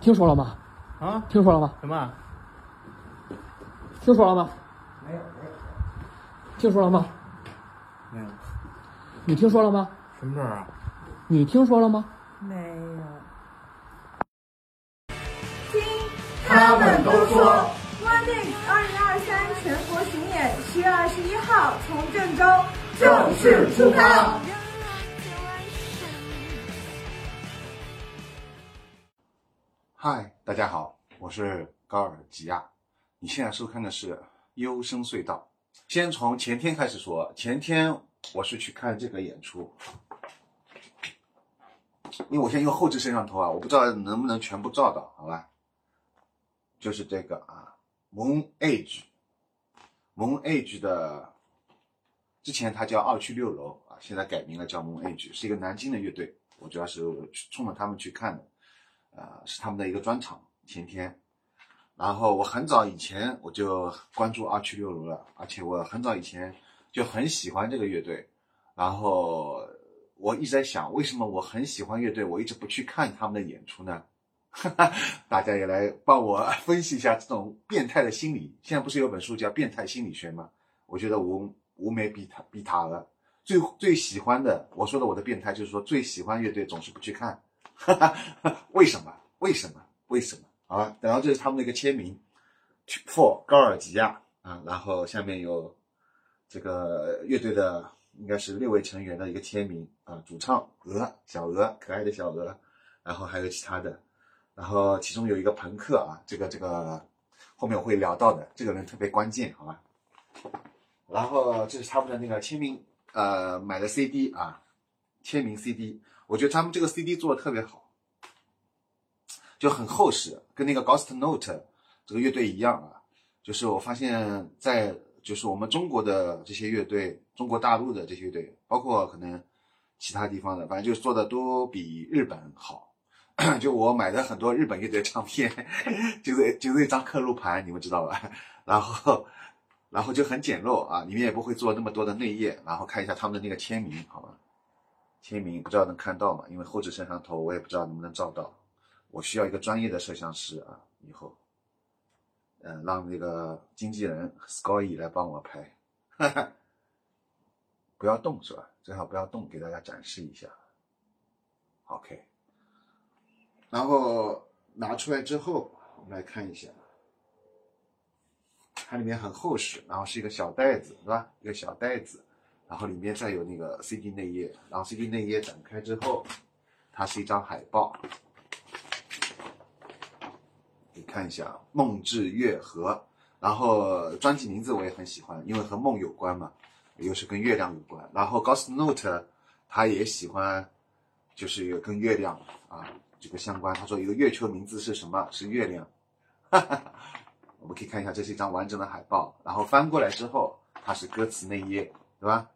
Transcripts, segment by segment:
听说了吗？啊？听说了吗？什么？听说了吗？没有，没有，听说了吗？没有。你听说了吗？什么事儿啊？你听说了吗？没有。他们都说 One Day 二零二三全国巡演十月二十一号从郑州正式出发。嗨，大家好，我是高尔吉亚。你现在收看的是《优声隧道》。先从前天开始说，前天我是去看这个演出，因为我现在用后置摄像头啊，我不知道能不能全部照到，好吧？就是这个啊，Moon Age，Moon Age 的，之前它叫二区六楼啊，现在改名了叫 Moon Age，是一个南京的乐队，我主要是冲着他们去看的。呃，是他们的一个专场，前天。然后我很早以前我就关注二区六楼了，而且我很早以前就很喜欢这个乐队。然后我一直在想，为什么我很喜欢乐队，我一直不去看他们的演出呢？哈 哈大家也来帮我分析一下这种变态的心理。现在不是有本书叫《变态心理学》吗？我觉得无无没比他比他了。最最喜欢的，我说的我的变态就是说最喜欢乐队总是不去看。哈哈，为什么？为什么？为什么？好吧，然后这是他们的一个签名，for 高尔吉亚啊，然后下面有这个乐队的应该是六位成员的一个签名啊，主唱鹅小鹅，可爱的小鹅，然后还有其他的，然后其中有一个朋克啊，这个这个后面我会聊到的，这个人特别关键，好吧？然后这是他们的那个签名，呃，买的 CD 啊，签名 CD。我觉得他们这个 CD 做的特别好，就很厚实，跟那个 Ghost Note 这个乐队一样啊。就是我发现，在就是我们中国的这些乐队，中国大陆的这些乐队，包括可能其他地方的，反正就是做的都比日本好。就我买的很多日本乐队唱片，就是就是一张刻录盘，你们知道吧？然后然后就很简陋啊，里面也不会做那么多的内页，然后看一下他们的那个签名，好吗？签名不知道能看到吗？因为后置摄像头我也不知道能不能照到，我需要一个专业的摄像师啊，以后，嗯、让那个经纪人 Scoy 来帮我拍，哈哈，不要动是吧？最好不要动，给大家展示一下。OK，然后拿出来之后，我们来看一下，它里面很厚实，然后是一个小袋子，是吧？一个小袋子。然后里面再有那个 CD 内页，然后 CD 内页展开之后，它是一张海报，看一下《梦至月河》，然后专辑名字我也很喜欢，因为和梦有关嘛，又是跟月亮有关。然后 Ghost Note 他也喜欢，就是有跟月亮啊这个相关。他说一个月球名字是什么？是月亮。哈哈，我们可以看一下，这是一张完整的海报，然后翻过来之后，它是歌词内页，对吧？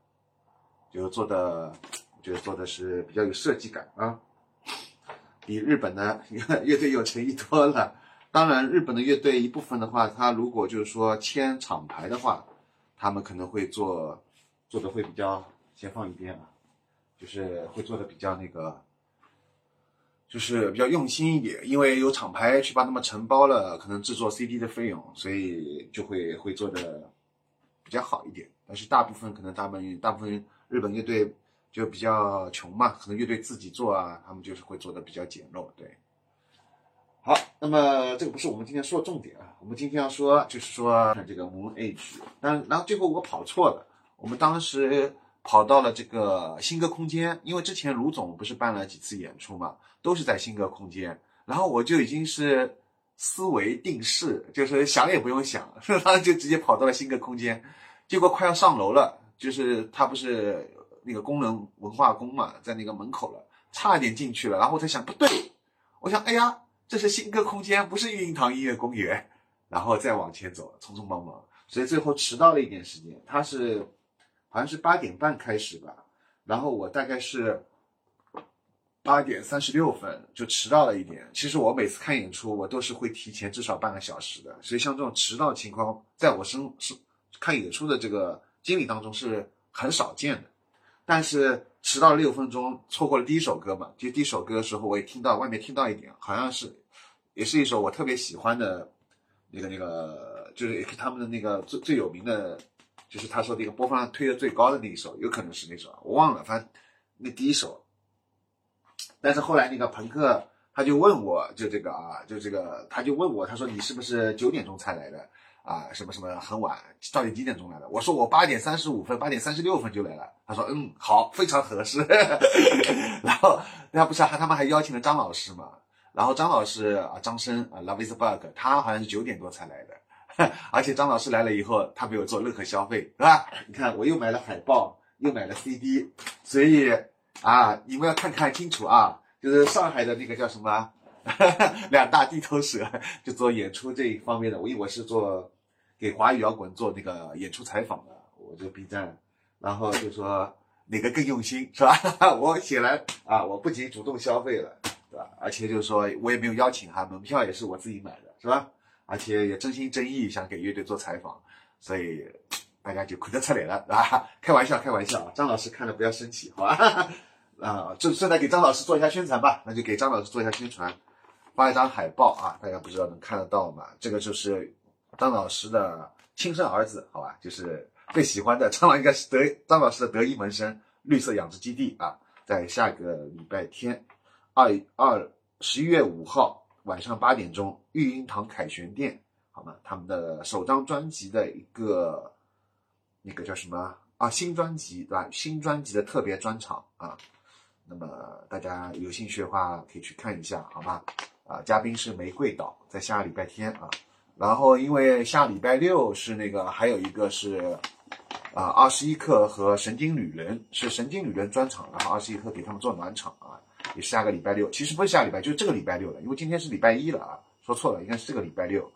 就做的，我觉得做的是比较有设计感啊，比日本的乐队有诚意多了。当然，日本的乐队一部分的话，他如果就是说签厂牌的话，他们可能会做做的会比较，先放一边啊，就是会做的比较那个，就是比较用心一点，因为有厂牌去帮他们承包了可能制作 CD 的费用，所以就会会做的比较好一点。但是大部分可能他们大部分。日本乐队就比较穷嘛，可能乐队自己做啊，他们就是会做的比较简陋。对，那么这个不是我们今天说的重点啊，我们今天要说就是说这个 Moon Age，但然后最后我跑错了，我们当时跑到了这个新歌空间，因为之前卢总不是办了几次演出嘛，都是在新歌空间，然后我就已经是思维定势，就是想也不用想，然后就直接跑到了新歌空间，结果快要上楼了。就是他不是那个工人文化宫嘛，在那个门口了，差点进去了。然后我在想，不对，我想，哎呀，这是新歌空间，不是育婴堂音乐公园。然后再往前走，匆匆忙忙，所以最后迟到了一点时间。他是好像是八点半开始吧，然后我大概是八点三十六分就迟到了一点。其实我每次看演出，我都是会提前至少半个小时的，所以像这种迟到情况，在我生是看演出的这个经历当中是很少见的。但是迟到了六分钟，错过了第一首歌嘛，就第一首歌的时候，我也听到外面听到一点，好像是也是一首我特别喜欢的那个那个，就是他们的那个最最有名的。就是他说那个播放量推的最高的那一首，有可能是那首，我忘了，反正那第一首。但是后来那个朋克他就问我，就这个啊，就这个，他就问我，他说你是不是九点钟才来的啊？什么什么很晚，到底几点钟来的？我说我八点三十五分，八点三十六分就来了。他说嗯，好，非常合适。然后那不是还他们还邀请了张老师嘛？然后张老师啊，张生啊，Love is bug，他好像是九点多才来的。而且张老师来了以后，他没有做任何消费，是吧？你看，我又买了海报，又买了 CD，所以啊，你们要看看清楚啊，就是上海的那个叫什么 两大地头蛇，就做演出这一方面的。我因为我是做给华语摇滚做那个演出采访的，我这个 B 站，然后就说哪个更用心，是吧？我显然啊，我不仅主动消费了，对吧？而且就是说我也没有邀请他，门票也是我自己买的，是吧？而且也真心真意想给乐队做采访，所以大家就哭得出来了，啊，开玩笑，开玩笑，张老师看了不要生气，好吧？啊，就顺带给张老师做一下宣传吧，那就给张老师做一下宣传，发一张海报啊，大家不知道能看得到吗？这个就是张老师的亲生儿子，好吧？就是最喜欢的张老应该是得张老师的得意门生绿色养殖基地啊，在下个礼拜天二二十一月五号。晚上八点钟，育婴堂凯旋店，好吗？他们的首张专辑的一个那个叫什么啊？新专辑对吧？新专辑的特别专场啊。那么大家有兴趣的话，可以去看一下，好吗？啊，嘉宾是玫瑰岛，在下个礼拜天啊。然后因为下礼拜六是那个，还有一个是啊，二十一克和神经旅人是神经旅人专场，然后二十一克给他们做暖场啊。也是下个礼拜六，其实不是下礼拜，就是这个礼拜六了，因为今天是礼拜一了啊，说错了，应该是这个礼拜六，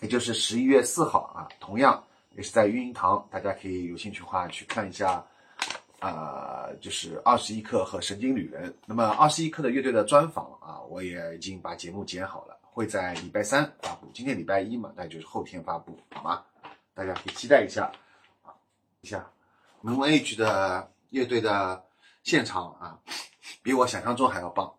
也就是十一月四号啊，同样也是在育婴堂，大家可以有兴趣的话去看一下，呃，就是二十一克和神经旅人。那么二十一克的乐队的专访，我也已经把节目剪好了，会在礼拜三发布，今天礼拜一嘛，那就是后天发布，好吗？大家可以期待一下啊，一下 Moon Age 的乐队的现场啊。比我想象中还要棒。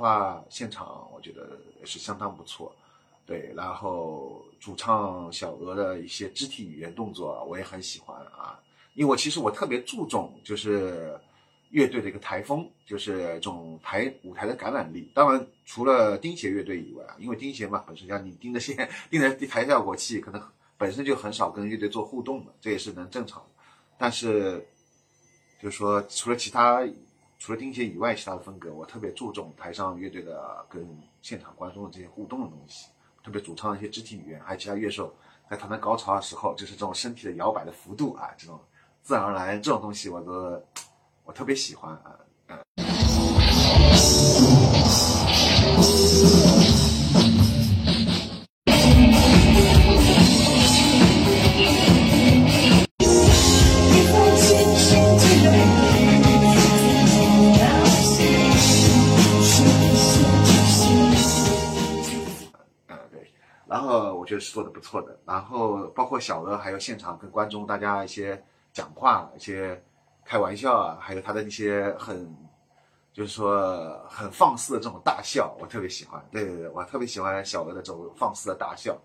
话，现场我觉得也是相当不错，对。然后主唱小鹅的一些肢体语言动作，我也很喜欢啊。因为我其实我特别注重就是乐队的一个台风，就是这种台舞台的感染力。当然，除了钉鞋乐队以外啊，因为钉鞋嘛，本身像你钉的线、钉的台效果器，可能本身就很少跟乐队做互动的，这也是能正常的。但是，就是说，除了其他。除了钉鞋以外，其他的风格我特别注重台上乐队的跟现场观众的这些互动的东西，特别主唱一些肢体语言，还有其他乐手在弹到高潮的时候，就是这种身体的摇摆的幅度啊，这种自然而然这种东西，我都我特别喜欢啊。我觉得是做的不错的。然后包括小鹅，还有现场跟观众大家一些讲话、一些开玩笑啊，还有他的一些很，就是说很放肆的这种大笑，我特别喜欢。对对对，我特别喜欢小鹅的这种放肆的大笑，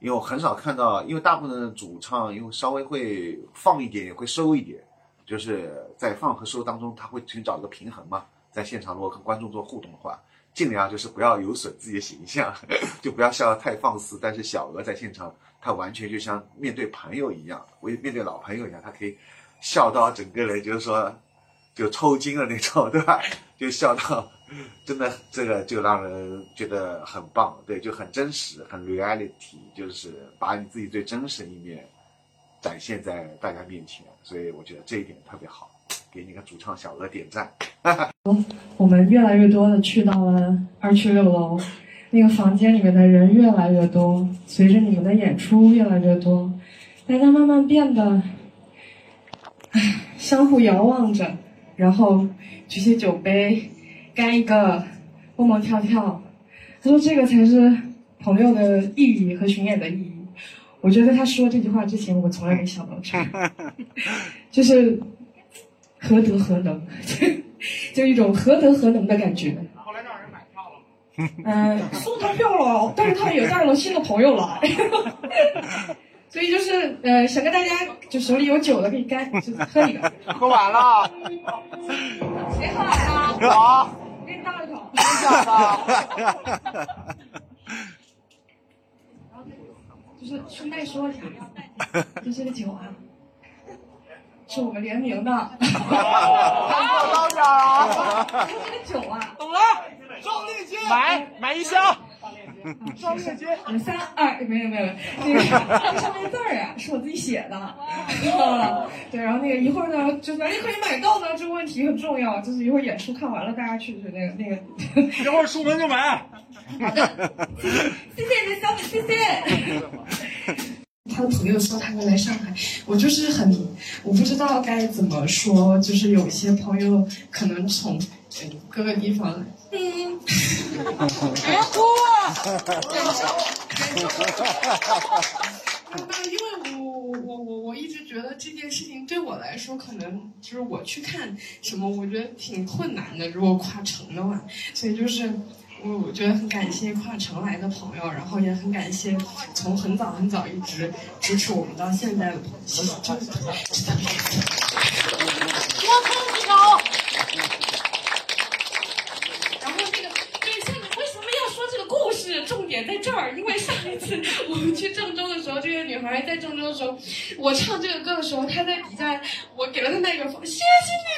因为我很少看到，因为大部分的主唱因为稍微会放一点，也会收一点，就是在放和收当中，他会寻找一个平衡嘛。在现场如果跟观众做互动的话。尽量就是不要有损自己的形象，就不要笑得太放肆。但是小鹅在现场，他完全就像面对朋友一样，为面对老朋友一样，他可以笑到整个人就是说就抽筋了那种，对吧？就笑到真的这个就让人觉得很棒，对，就很真实，很 reality，就是把你自己最真实的一面展现在大家面前。所以我觉得这一点特别好，给你个主唱小鹅点赞。我们越来越多的去到了二区六楼，那个房间里面的人越来越多，随着你们的演出越来越多，大家慢慢变得，唉，相互遥望着，然后举起酒杯，干一个，蹦蹦跳跳。他说这个才是朋友的意义和巡演的意义。我觉得他说这句话之前，我从来没想到这个，就是何德何能。就一种何德何能的感觉。后来让人买票了。嗯，送他票了，但是他们也带了新的朋友来。所以就是呃，想跟大家就手里有酒的可以干，就喝一个。喝完了。谁喝完了？我。我给你倒一口。真的。就是顺带说一下，这是个酒啊。是我们联名的，高点啊！这个酒啊，懂了，壮烈金，买买一箱。壮烈金，三二没有没有，那个那上面字儿啊是我自己写的，对，然后那个一会儿呢，就哪里可以买到呢？这个问题很重要，就是一会儿演出看完了，大家去去那个那个，一会儿出门就买。好的，谢谢谢小美，谢谢。他的朋友说他会来上海，我就是很，我不知道该怎么说，就是有一些朋友可能从各个地方，嗯，别哭，因为我我我我一直觉得这件事情对我来说，可能就是我去看什么，我觉得挺困难的，如果跨城的话，所以就是。我我觉得很感谢跨城来的朋友，然后也很感谢从很早很早一直支持我们到现在的朋友，真的特别特别感谢。多空几高。然后那个，对，下面为什么要说这个故事？重点在这儿，因为上一次我们去郑州的时候，这个女孩在郑州的时候，我唱这个歌的时候，他在底下，我给了他那个风，谢谢你。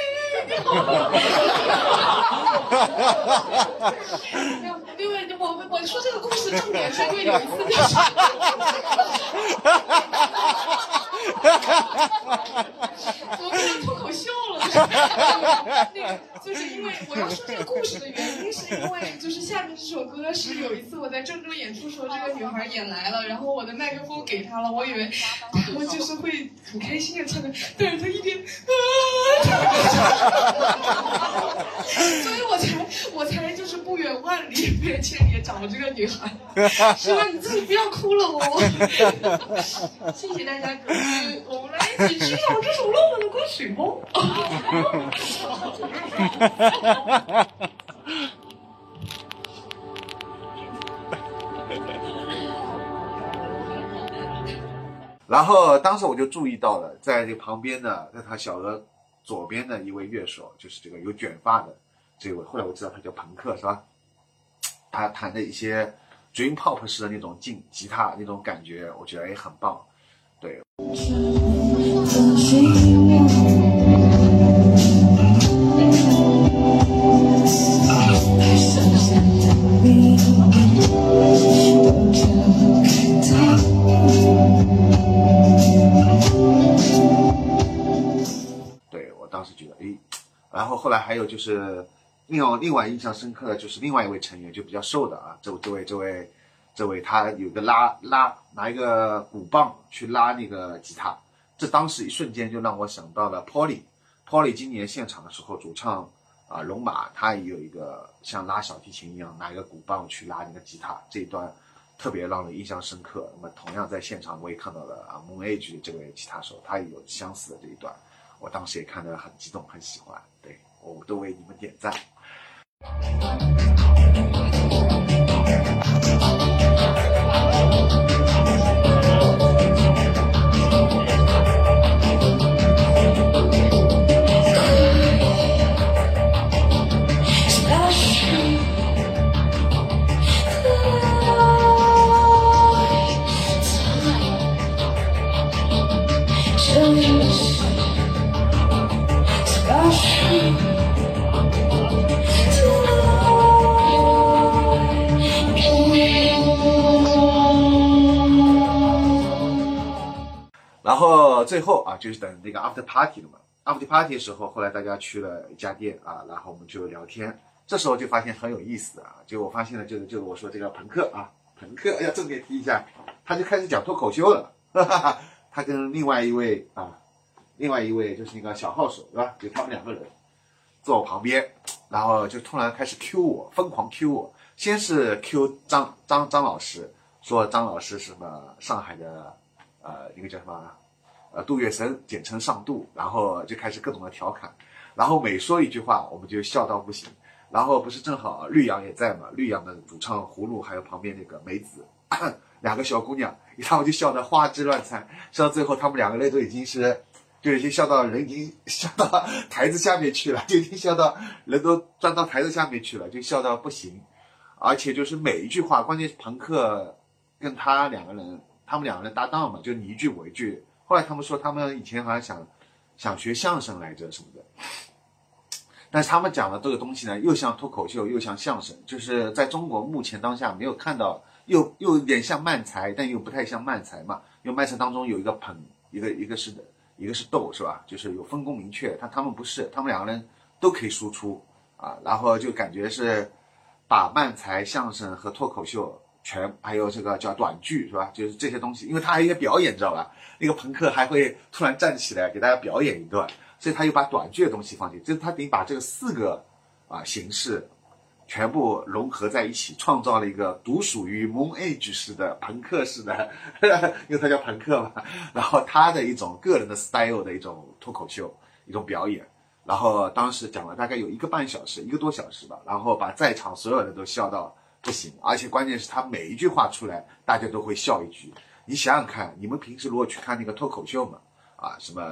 因为我我说这个故事重点是因为有一次就是，我变成脱口秀了，那个就是因为我要说这个故事的原因，是因为就是下面这首歌是有一次我在郑州演出时候，这个女孩演来了，然后我的麦克风给她了，我以为她就是会很开心的唱的，但是她一边啊，所以我才我才就是不远万里。千里找这个女孩，希望你自己不要哭了哦。谢谢大家，我们来一起欣赏这首浪漫的歌曲吧。然后当时我就注意到了，在这旁边的，在他小额左边的一位乐手，就是这个有卷发的这位。后来我知道他叫朋克，是吧？他弹的一些 dream pop 式的那种劲吉他那种感觉，我觉得也很棒。对。对我当时觉得，哎，然后后来还有就是。另，另外印象深刻的就是另外一位成员，就比较瘦的啊，这位这位这位这位，他有个拉拉拿一个鼓棒去拉那个吉他，这当时一瞬间就让我想到了 Polly。Polly 今年现场的时候，主唱啊龙马他也有一个像拉小提琴一样拿一个鼓棒去拉那个吉他，这一段特别让人印象深刻。那么同样在现场我也看到了啊，Moon Age 这位吉他手，他也有相似的这一段，我当时也看得很激动，很喜欢。对我都为你们点赞。然到最后啊，就是等那个 after party 了嘛。after party 的时候，后来大家去了一家店啊，然后我们就聊天。这时候就发现很有意思啊，就我发现了，就是就是我说这个朋克啊，朋克要重点提一下，他就开始讲脱口秀了。哈哈哈，他跟另外一位啊，另外一位就是那个小号手，对吧？就他们两个人坐我旁边，然后就突然开始 Q 我，疯狂 Q 我。先是 Q 张张张老师，说张老师什么上海的呃一个叫什么呃杜月笙，简称上杜，然后就开始各种的调侃，然后每说一句话，我们就笑到不行。然后不是正好绿杨也在嘛？绿杨的主唱葫芦，还有旁边那个梅子，两个小姑娘，他们就笑得花枝乱颤，笑到最后他们两个人都已经是，就已经笑到人已经 笑到台子下面去了，就已经笑到人都钻到台子下面去了，就笑到不行。而且就是每一句话，关键是朋克跟他两个人，他们两个人搭档嘛，就你一句我一句。后来他们说他们以前好像想想学相声来着什么的。但是他们讲的这个东西呢，又像脱口秀，又像相声，就是在中国目前当下没有看到，又又有点像漫才，但又不太像漫才嘛。因为漫才当中有一个捧，一个一个是的，一个是逗，是吧？就是有分工明确。他他们不是，他们两个人都可以输出啊，然后就感觉是把漫才、相声和脱口秀全，还有这个叫短剧，是吧？就是这些东西，因为他还有一些表演，你知道吧？那个朋克还会突然站起来给大家表演一段。所以他又把短剧的东西放进，就是他等于把这个四个啊形式全部融合在一起，创造了一个独属于 Moon Age 式的朋克式的，因为他叫朋克嘛。然后他的一种个人的 style 的一种脱口秀，一种表演。然后当时讲了大概有一个半小时，一个多小时吧。然后把在场所有人都笑到了不行，而且关键是他每一句话出来，大家都会笑一句。你想想看，你们平时如果去看那个脱口秀嘛，啊什么？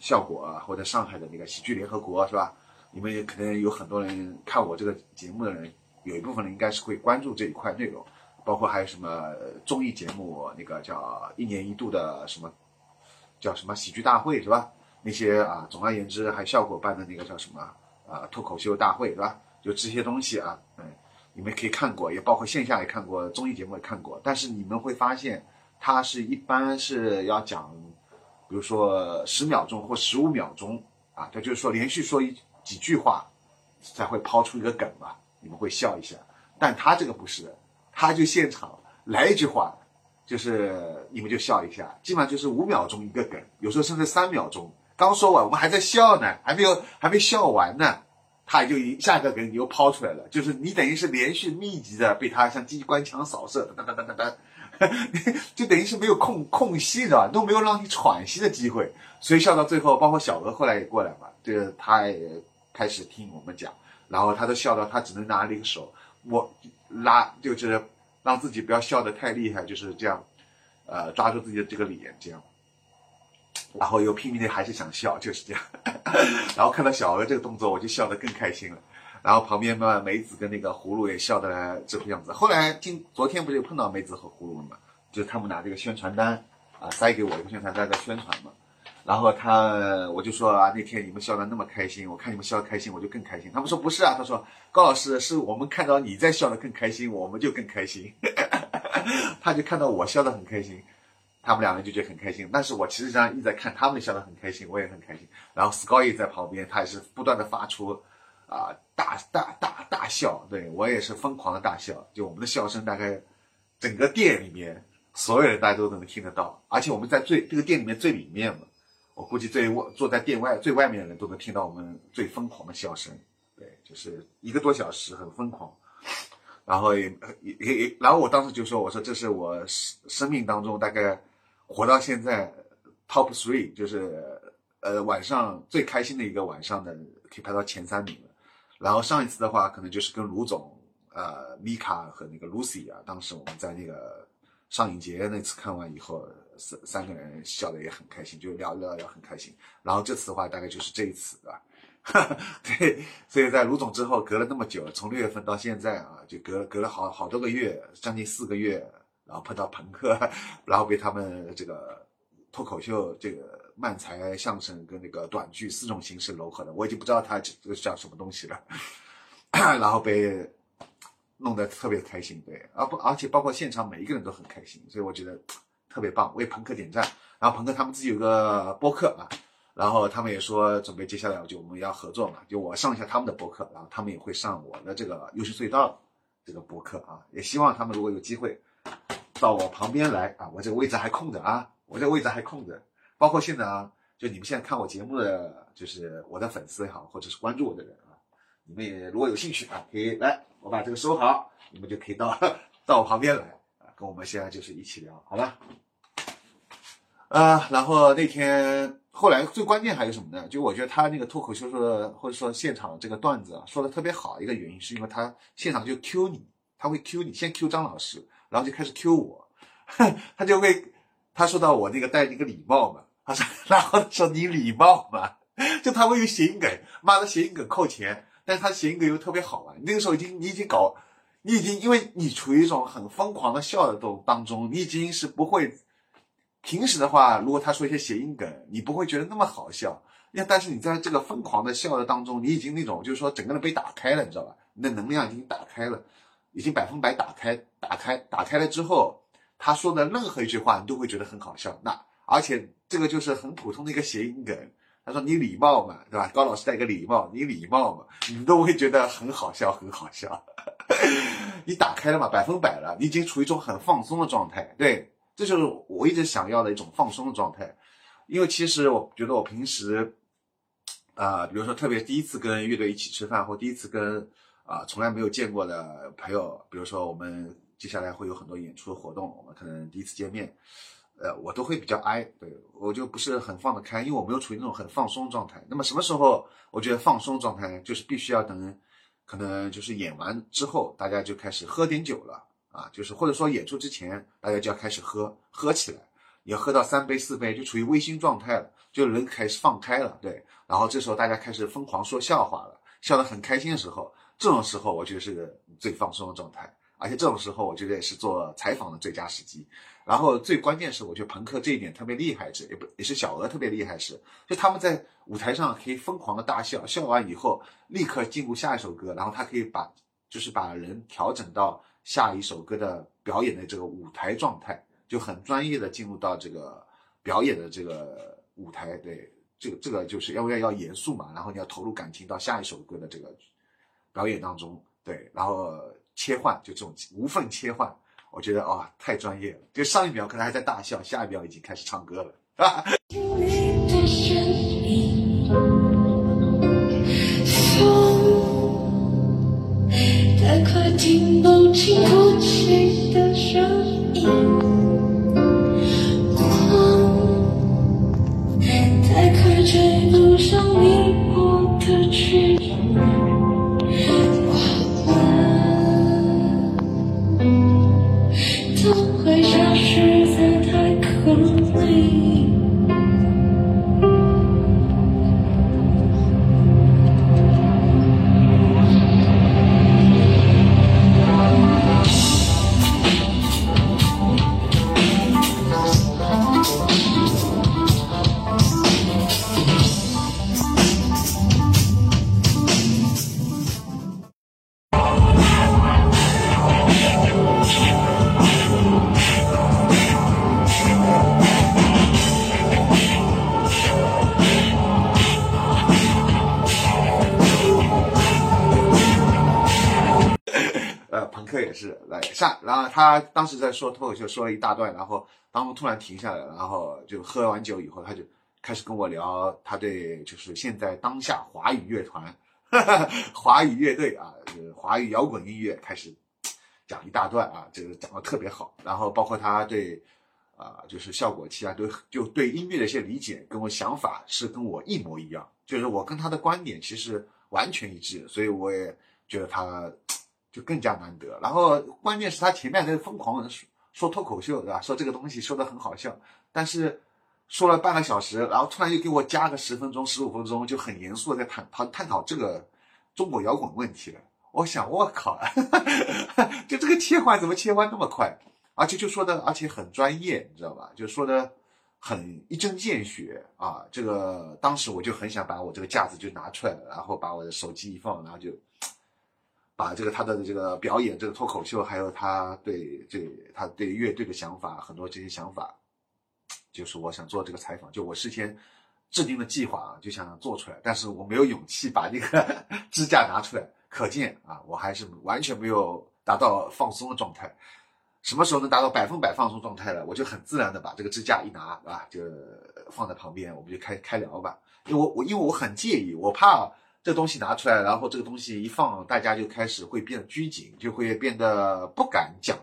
效果啊，或者上海的那个喜剧联合国是吧？你们也可能有很多人看我这个节目的人，有一部分人应该是会关注这一块内容，包括还有什么综艺节目，那个叫一年一度的什么，叫什么喜剧大会是吧？那些啊，总而言之，还效果办的那个叫什么啊，脱口秀大会是吧？就这些东西啊，嗯，你们可以看过，也包括线下也看过，综艺节目也看过，但是你们会发现，它是一般是要讲。比如说十秒钟或十五秒钟啊，他就是说连续说一几句话，才会抛出一个梗嘛，你们会笑一下。但他这个不是，他就现场来一句话，就是你们就笑一下，基本上就是五秒钟一个梗，有时候甚至三秒钟，刚说完我们还在笑呢，还没有还没笑完呢，他就一下一个梗又抛出来了，就是你等于是连续密集的被他像机关枪扫射，哒哒哒哒哒。就等于是没有空空隙的，都没有让你喘息的机会，所以笑到最后，包括小娥后来也过来嘛，这个他也开始听我们讲，然后他都笑到他只能拿了一个手，我拉就是让自己不要笑得太厉害，就是这样，呃，抓住自己的这个脸这样，然后又拼命的还是想笑，就是这样，然后看到小鹅这个动作，我就笑得更开心了。然后旁边嘛，梅子跟那个葫芦也笑得这副样子。后来听昨天不就碰到梅子和葫芦了嘛？就他们拿这个宣传单啊，塞给我一个宣传单在宣传嘛。然后他我就说啊，那天你们笑得那么开心，我看你们笑得开心，我就更开心。他们说不是啊，他说高老师是我们看到你在笑得更开心，我们就更开心。他就看到我笑得很开心，他们两个人就觉得很开心。但是我其实上一直在看他们笑得很开心，我也很开心。然后 Sky 在旁边，他也是不断的发出。啊，大大大大笑，对我也是疯狂的大笑，就我们的笑声大概整个店里面所有人大家都能听得到，而且我们在最这个店里面最里面嘛，我估计最外坐在店外最外面的人都能听到我们最疯狂的笑声，对，就是一个多小时很疯狂，然后也也也，然后我当时就说，我说这是我生生命当中大概活到现在 top three，就是呃晚上最开心的一个晚上的，可以排到前三名了。然后上一次的话，可能就是跟卢总、呃米卡和那个 Lucy 啊，当时我们在那个上影节那次看完以后，三三个人笑的也很开心，就聊聊聊很开心。然后这次的话，大概就是这一次啊。对，所以在卢总之后隔了那么久，从六月份到现在啊，就隔隔了好好多个月，将近四个月，然后碰到朋克，然后被他们这个脱口秀、这个漫才、相声跟那个短剧四种形式糅合的，我已经不知道它这个叫什么东西了，然后被弄得特别开心，对，而不而且包括现场每一个人都很开心，所以我觉得特别棒，为朋克点赞。然后朋克他们自己有个播客啊。然后他们也说准备接下来就我们要合作嘛，就我上一下他们的博客，然后他们也会上我的这个优势隧道这个博客啊，也希望他们如果有机会到我旁边来啊，我这个位置还空着啊，我这个位置还空着，包括现在啊，就你们现在看我节目的，就是我的粉丝也好，或者是关注我的人啊，你们也如果有兴趣啊，可以来，我把这个收好，你们就可以到 到我旁边来啊，跟我们现在就是一起聊，好吧？啊，然后那天。后来最关键还有什么呢？就我觉得他那个脱口秀说的，或者说现场这个段子啊，说的特别好。一个原因是因为他现场就 Q 你，他会 Q 你，先 Q 张老师，然后就开始 Q 我，他就会他说到我那个戴那个礼帽嘛，他说 然后说你礼貌嘛，就他会有谐音梗，妈的谐音梗扣钱，但是他谐音梗又特别好玩。那个时候已经你已经搞，你已经因为你处于一种很疯狂的笑的都当中，你已经是不会。平时的话，如果他说一些谐音梗，你不会觉得那么好笑。那但是你在这个疯狂的笑的当中，你已经那种就是说整个人被打开了，你知道吧？你的能量已经打开了，已经百分百打开，打开，打开了之后，他说的任何一句话，你都会觉得很好笑。那而且这个就是很普通的一个谐音梗。他说你礼貌嘛，对吧？高老师戴个礼帽，你礼貌嘛，你都会觉得很好笑，很好笑。你打开了嘛，百分百了，你已经处于一种很放松的状态，对。这就是我一直想要的一种放松的状态，因为其实我觉得我平时，啊，比如说特别第一次跟乐队一起吃饭，或第一次跟啊从来没有见过的朋友，比如说我们接下来会有很多演出活动，我们可能第一次见面，呃，我都会比较哀，对我就不是很放得开，因为我没有处于那种很放松状态。那么什么时候我觉得放松状态呢，就是必须要等，可能就是演完之后，大家就开始喝点酒了。啊，就是或者说演出之前，大家就要开始喝，喝起来，你要喝到三杯四杯，就处于微醺状态了，就人开始放开了，对。然后这时候大家开始疯狂说笑话了，笑得很开心的时候，这种时候我觉得是最放松的状态，而且这种时候我觉得也是做采访的最佳时机。然后最关键是，我觉得朋克这一点特别厉害，是也不也是小鹅特别厉害，是就他们在舞台上可以疯狂的大笑，笑完以后立刻进入下一首歌，然后他可以把就是把人调整到。下一首歌的表演的这个舞台状态就很专业的进入到这个表演的这个舞台，对，这个这个就是要要要严肃嘛，然后你要投入感情到下一首歌的这个表演当中，对，然后切换就这种无缝切换，我觉得啊太专业了，就上一秒可能还在大笑，下一秒已经开始唱歌了，啊。听不清然后他当时在说脱口秀，说了一大段，然后当中突然停下来，然后就喝完酒以后，他就开始跟我聊他对就是现在当下华语乐团、华语乐队啊，就是华语摇滚音乐开始讲一大段啊，这个讲的特别好。然后包括他对啊、就是效果器啊，对就对音乐的一些理解，跟我想法是跟我一模一样，就是我跟他的观点其实完全一致，所以我也觉得他就更加难得。然后关键是他前面在疯狂地说说脱口秀，对吧？说这个东西说的很好笑，但是说了半个小时，然后突然又给我加个十分钟、十五分钟，就很严肃的在探探探讨这个中国摇滚问题了。我想，我靠，就这个切换怎么切换那么快？而且就说的，而且很专业，你知道吧？就说的很一针见血啊。这个当时我就很想把我这个架子就拿出来了，然后把我的手机一放，然后就把这个他的这个表演，这个脱口秀，还有他对这他对乐队的想法，很多这些想法，就是我想做这个采访，就我事先制定的计划啊，就想做出来，但是我没有勇气把那个 支架拿出来，可见啊，我还是完全没有达到放松的状态。什么时候能达到百分百放松状态了，我就很自然的把这个支架一拿啊，就放在旁边，我们就开开聊吧。因为我我因为我很介意，我怕这东西拿出来，然后这个东西一放，大家就开始会变得拘谨，就会变得不敢讲，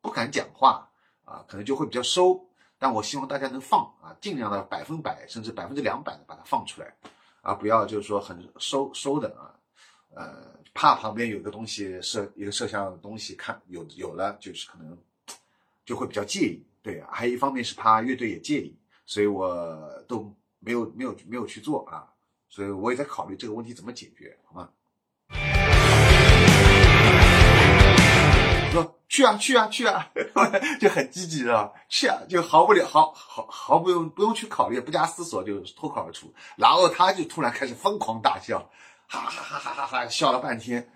不敢讲话啊，可能就会比较收。但我希望大家能放啊，尽量的百分百甚至百分之两百的把它放出来，啊，不要就是说很收收的啊，呃，怕旁边有个东西摄一个摄像东西看有有了，就是可能就会比较介意，对啊，还有一方面是怕乐队也介意，所以我都没有没有没有去做啊，所以我也在考虑这个问题怎么解决，好吗？说去啊去啊去啊，就很积极的去啊，就毫不了毫毫毫不用不用去考虑，不加思索就脱口而出，然后他就突然开始疯狂大笑，哈哈哈哈哈哈，笑了半天，